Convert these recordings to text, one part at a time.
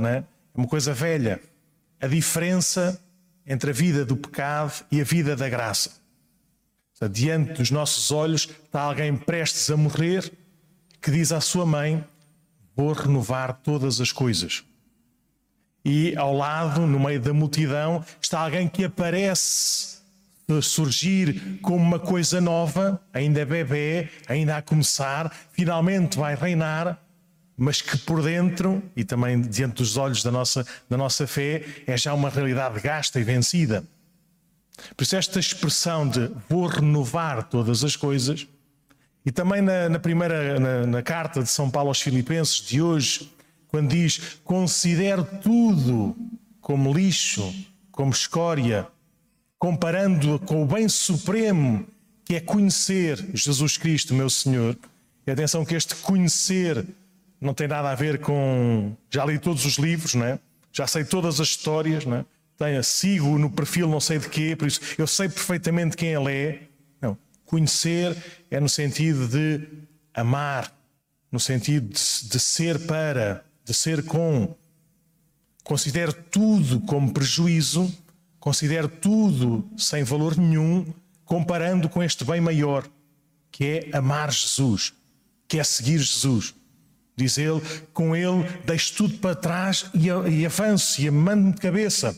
né? é uma coisa velha. A diferença entre a vida do pecado e a vida da graça. Diante dos nossos olhos está alguém prestes a morrer que diz à sua mãe: Vou renovar todas as coisas. E ao lado, no meio da multidão, está alguém que aparece surgir como uma coisa nova, ainda é bebê, ainda a começar, finalmente vai reinar, mas que por dentro e também diante dos olhos da nossa, da nossa fé é já uma realidade gasta e vencida. Por isso, esta expressão de vou renovar todas as coisas, e também na, na primeira na, na carta de São Paulo aos Filipenses de hoje, quando diz considero tudo como lixo, como escória, comparando com o bem supremo que é conhecer Jesus Cristo, meu Senhor. E atenção que este conhecer não tem nada a ver com. Já li todos os livros, é? já sei todas as histórias, é? Tenho, sigo no perfil não sei de quê, por isso eu sei perfeitamente quem ele é. Não. Conhecer é no sentido de amar, no sentido de, de ser para, de ser com. Considero tudo como prejuízo, considero tudo sem valor nenhum, comparando com este bem maior, que é amar Jesus, que é seguir Jesus. Diz ele, com ele deixo tudo para trás e, avanço e mando-me de cabeça.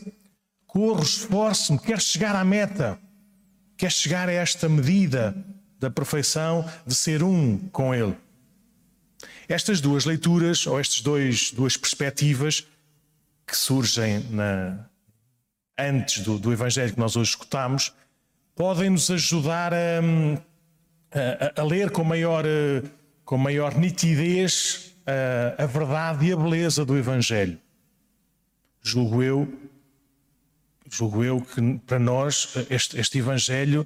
Corro, esforço-me, quero chegar à meta. Quero chegar a esta medida da perfeição de ser um com ele. Estas duas leituras, ou estas dois, duas perspectivas que surgem na, antes do, do Evangelho que nós hoje escutamos, podem nos ajudar a, a, a ler com maior, com maior nitidez a, a verdade e a beleza do Evangelho. Julgo eu, julgo eu que para nós este, este Evangelho,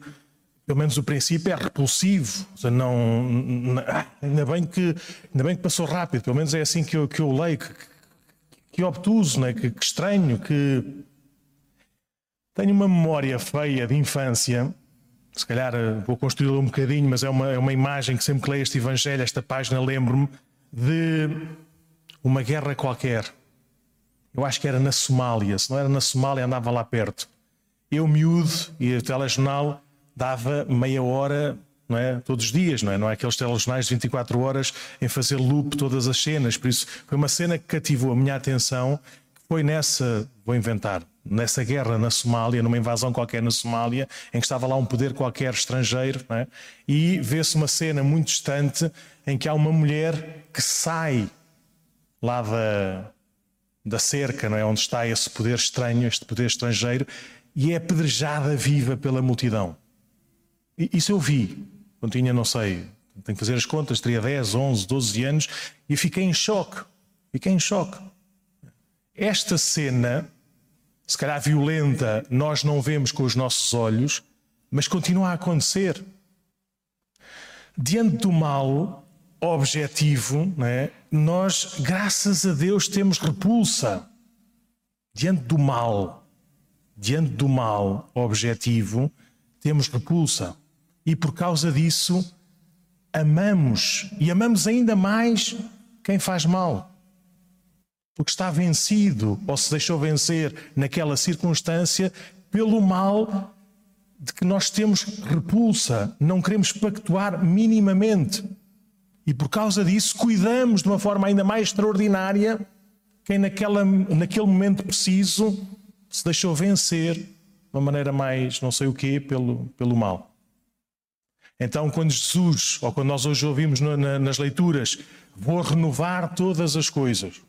pelo menos o princípio, é repulsivo. Não, não, ainda, bem que, ainda bem que passou rápido, pelo menos é assim que eu, que eu leio, que, que obtuso, né? que, que estranho, que tenho uma memória feia de infância. Se calhar eh, vou construí-la um bocadinho, mas é uma, é uma imagem que sempre que leio este Evangelho, esta página, lembro-me de uma guerra qualquer. Eu acho que era na Somália. Se não era na Somália, andava lá perto. Eu, miúdo, e o telejornal dava meia hora não é? todos os dias, não é? Não é aqueles telejornais de 24 horas em fazer loop todas as cenas. Por isso, foi uma cena que cativou a minha atenção. Foi nessa, vou inventar, nessa guerra na Somália, numa invasão qualquer na Somália, em que estava lá um poder qualquer estrangeiro, é? e vê-se uma cena muito distante em que há uma mulher que sai lá da, da cerca, não é? onde está esse poder estranho, este poder estrangeiro, e é apedrejada viva pela multidão. E, isso eu vi, quando tinha, não sei, tenho que fazer as contas, teria 10, 11, 12 anos, e fiquei em choque. Fiquei em choque. Esta cena, se calhar violenta, nós não vemos com os nossos olhos, mas continua a acontecer. Diante do mal, objetivo, é? nós, graças a Deus, temos repulsa diante do mal. Diante do mal objetivo, temos repulsa. E por causa disso, amamos. E amamos ainda mais quem faz mal. Porque está vencido ou se deixou vencer naquela circunstância pelo mal de que nós temos repulsa, não queremos pactuar minimamente. E por causa disso, cuidamos de uma forma ainda mais extraordinária quem naquela, naquele momento preciso se deixou vencer de uma maneira mais não sei o quê pelo, pelo mal. Então, quando Jesus, ou quando nós hoje ouvimos na, nas leituras, vou renovar todas as coisas,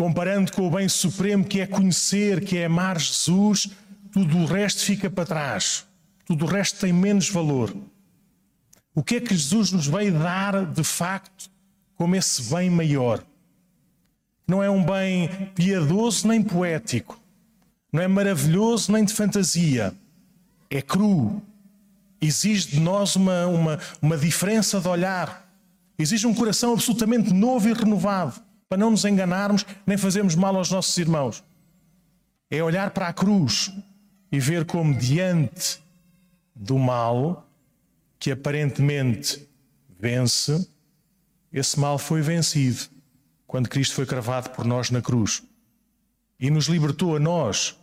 comparando com o bem supremo que é conhecer, que é amar Jesus, tudo o resto fica para trás, tudo o resto tem menos valor. O que é que Jesus nos veio dar de facto como esse bem maior? Não é um bem piedoso nem poético, não é maravilhoso nem de fantasia, é cru, exige de nós uma, uma, uma diferença de olhar, exige um coração absolutamente novo e renovado, para não nos enganarmos nem fazermos mal aos nossos irmãos. É olhar para a cruz e ver como diante do mal que aparentemente vence, esse mal foi vencido quando Cristo foi cravado por nós na cruz e nos libertou a nós,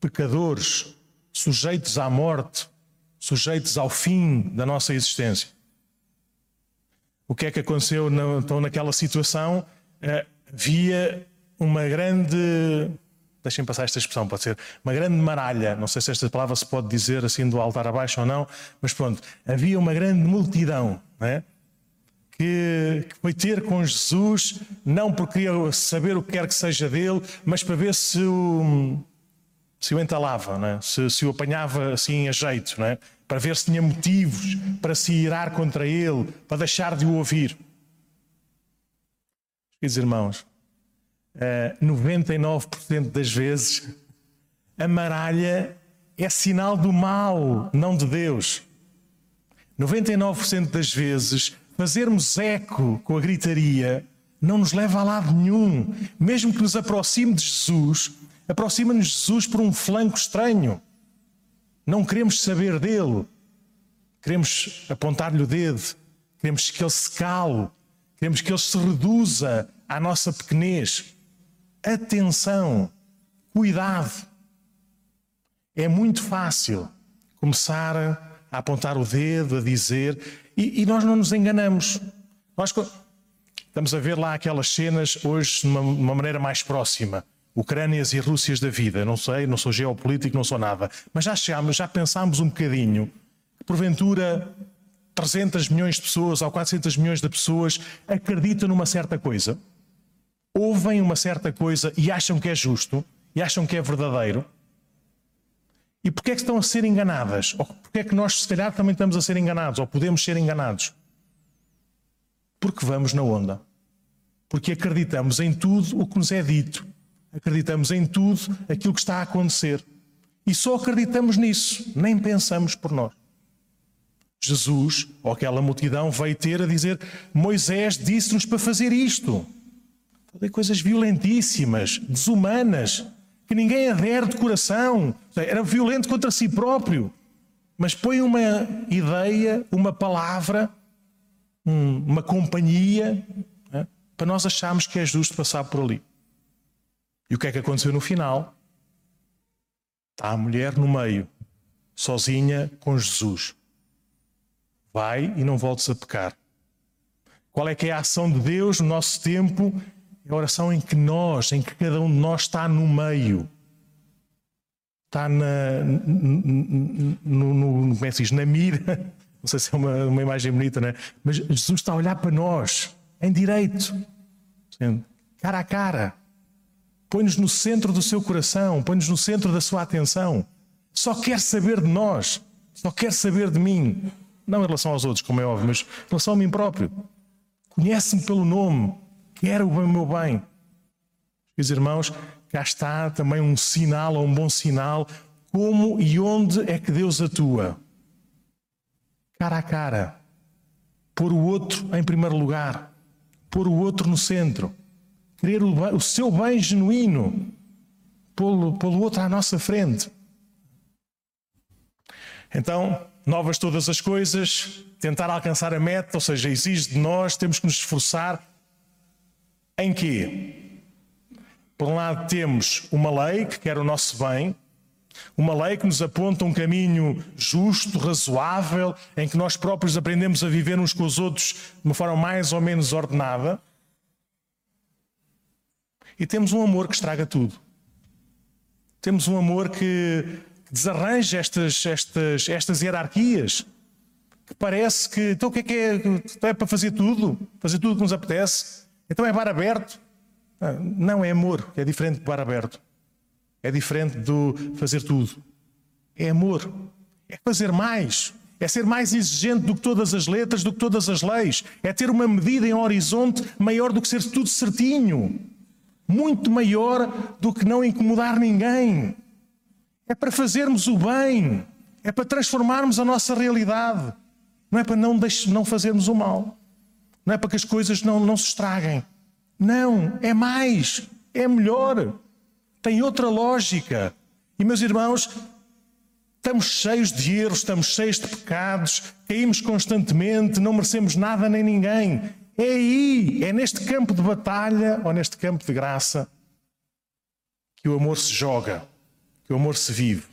pecadores, sujeitos à morte, sujeitos ao fim da nossa existência. O que é que aconteceu então naquela situação? Eh, havia uma grande deixem passar esta expressão, pode ser uma grande maralha, não sei se esta palavra se pode dizer assim do altar abaixo ou não, mas pronto, havia uma grande multidão é? que, que, foi ter com Jesus, não porque queria saber o que quer que seja dele, mas para ver se o, se o entalava, é? se, se o apanhava assim a jeito, é? para ver se tinha motivos para se irar contra ele, para deixar de o ouvir. Queridos irmãos, 99% eh, das vezes, a maralha é sinal do mal, não de Deus. 99% das vezes, fazermos eco com a gritaria não nos leva a lado nenhum. Mesmo que nos aproxime de Jesus, aproxima-nos de Jesus por um flanco estranho. Não queremos saber dele. Queremos apontar-lhe o dedo. Queremos que ele se cale. Queremos que ele se reduza à nossa pequenez atenção, cuidado. É muito fácil começar a apontar o dedo, a dizer, e, e nós não nos enganamos. Nós estamos a ver lá aquelas cenas hoje de uma, uma maneira mais próxima. Ucrânias e Rússias da vida. Não sei, não sou geopolítico, não sou nada. Mas já chegámos, já pensámos um bocadinho porventura 300 milhões de pessoas ou 400 milhões de pessoas acreditam numa certa coisa ouvem uma certa coisa e acham que é justo, e acham que é verdadeiro. E porquê é que estão a ser enganadas? Ou porquê é que nós, se calhar, também estamos a ser enganados, ou podemos ser enganados? Porque vamos na onda. Porque acreditamos em tudo o que nos é dito. Acreditamos em tudo aquilo que está a acontecer. E só acreditamos nisso, nem pensamos por nós. Jesus, ou aquela multidão, veio ter a dizer: Moisés disse-nos para fazer isto. Falei coisas violentíssimas, desumanas, que ninguém adere de coração. Era violento contra si próprio. Mas põe uma ideia, uma palavra, uma companhia, né, para nós acharmos que é justo passar por ali. E o que é que aconteceu no final? Está a mulher no meio, sozinha com Jesus. Vai e não voltes a pecar. Qual é que é a ação de Deus no nosso tempo é a oração em que nós, em que cada um de nós está no meio. Está na, no, no, como é que diz? na mira. Não sei se é uma, uma imagem bonita, não é? Mas Jesus está a olhar para nós, em direito, cara a cara. Põe-nos no centro do seu coração, põe-nos no centro da sua atenção. Só quer saber de nós, só quer saber de mim. Não em relação aos outros, como é óbvio, mas em relação a mim próprio. Conhece-me pelo nome, quer o meu bem. Meus irmãos, cá está também um sinal, um bom sinal, como e onde é que Deus atua. Cara a cara. Pôr o outro em primeiro lugar. Pôr o outro no centro. Querer o, o seu bem genuíno. Pô-lo pô outro à nossa frente. Então, novas todas as coisas, tentar alcançar a meta, ou seja, exige de nós, temos que nos esforçar em que, por um lado, temos uma lei que quer o nosso bem, uma lei que nos aponta um caminho justo, razoável, em que nós próprios aprendemos a viver uns com os outros de uma forma mais ou menos ordenada. E temos um amor que estraga tudo. Temos um amor que desarranja estas, estas, estas hierarquias. Que parece que, então o que é que é? Então é para fazer tudo? Fazer tudo que nos apetece? Então é bar aberto? Ah, não, é amor, é diferente de bar aberto. É diferente do fazer tudo. É amor. É fazer mais. É ser mais exigente do que todas as letras, do que todas as leis. É ter uma medida em horizonte maior do que ser tudo certinho. Muito maior do que não incomodar ninguém. É para fazermos o bem. É para transformarmos a nossa realidade. Não é para não, não fazermos o mal. Não é para que as coisas não, não se estraguem. Não, é mais, é melhor. Tem outra lógica. E, meus irmãos, estamos cheios de erros, estamos cheios de pecados, caímos constantemente, não merecemos nada nem ninguém. É aí, é neste campo de batalha ou neste campo de graça que o amor se joga, que o amor se vive.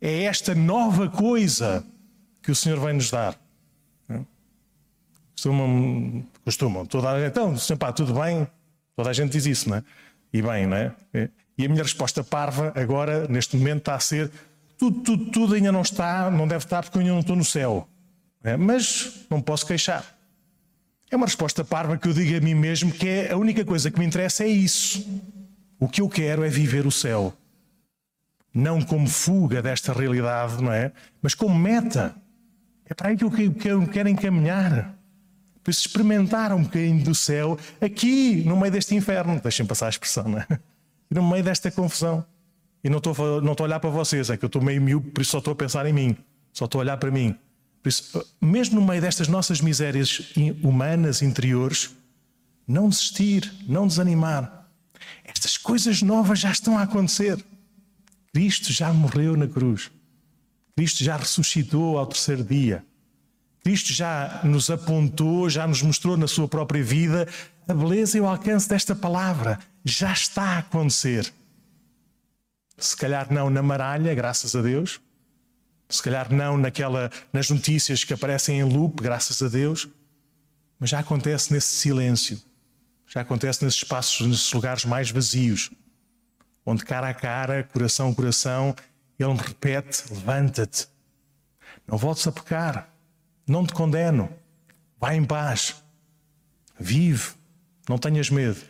É esta nova coisa que o Senhor vai nos dar. Costumam, costumam toda a, então, pá, tudo bem, toda a gente diz isso, não é? E bem, não é? E a minha resposta parva agora, neste momento, está a ser tudo, tudo, tudo ainda não está, não deve estar porque eu ainda não estou no céu. É? Mas não posso queixar. É uma resposta parva que eu digo a mim mesmo que é a única coisa que me interessa é isso. O que eu quero é viver o céu. Não como fuga desta realidade, não é? Mas como meta. É para aí que eu quero encaminhar. Por isso, experimentar um bocadinho do céu aqui, no meio deste inferno. Deixem passar a expressão, não é? No meio desta confusão. E não estou, não estou a olhar para vocês, é que eu estou meio miúdo, por isso só estou a pensar em mim. Só estou a olhar para mim. Por isso, mesmo no meio destas nossas misérias humanas interiores, não desistir, não desanimar. Estas coisas novas já estão a acontecer. Cristo já morreu na cruz. Cristo já ressuscitou ao terceiro dia. Cristo já nos apontou, já nos mostrou na sua própria vida a beleza e o alcance desta palavra. Já está a acontecer. Se calhar não na maralha, graças a Deus. Se calhar não naquela, nas notícias que aparecem em loop, graças a Deus. Mas já acontece nesse silêncio. Já acontece nesses espaços, nesses lugares mais vazios. Onde cara a cara, coração a coração, Ele me repete: levanta-te. Não voltes a pecar. Não te condeno. Vai em paz. Vive. Não tenhas medo.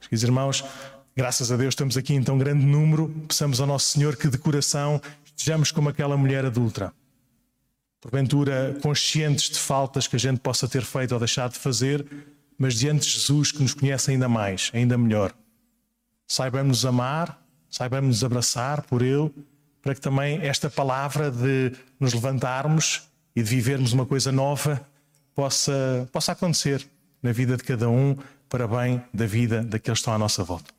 Queridos irmãos, Graças a Deus estamos aqui em tão grande número. Peçamos ao Nosso Senhor que de coração estejamos como aquela mulher adulta. Porventura, conscientes de faltas que a gente possa ter feito ou deixado de fazer, mas diante de Jesus que nos conhece ainda mais, ainda melhor. Saibamos amar, saibamos abraçar por Ele, para que também esta palavra de nos levantarmos e de vivermos uma coisa nova possa, possa acontecer na vida de cada um, para bem da vida daqueles que estão à nossa volta.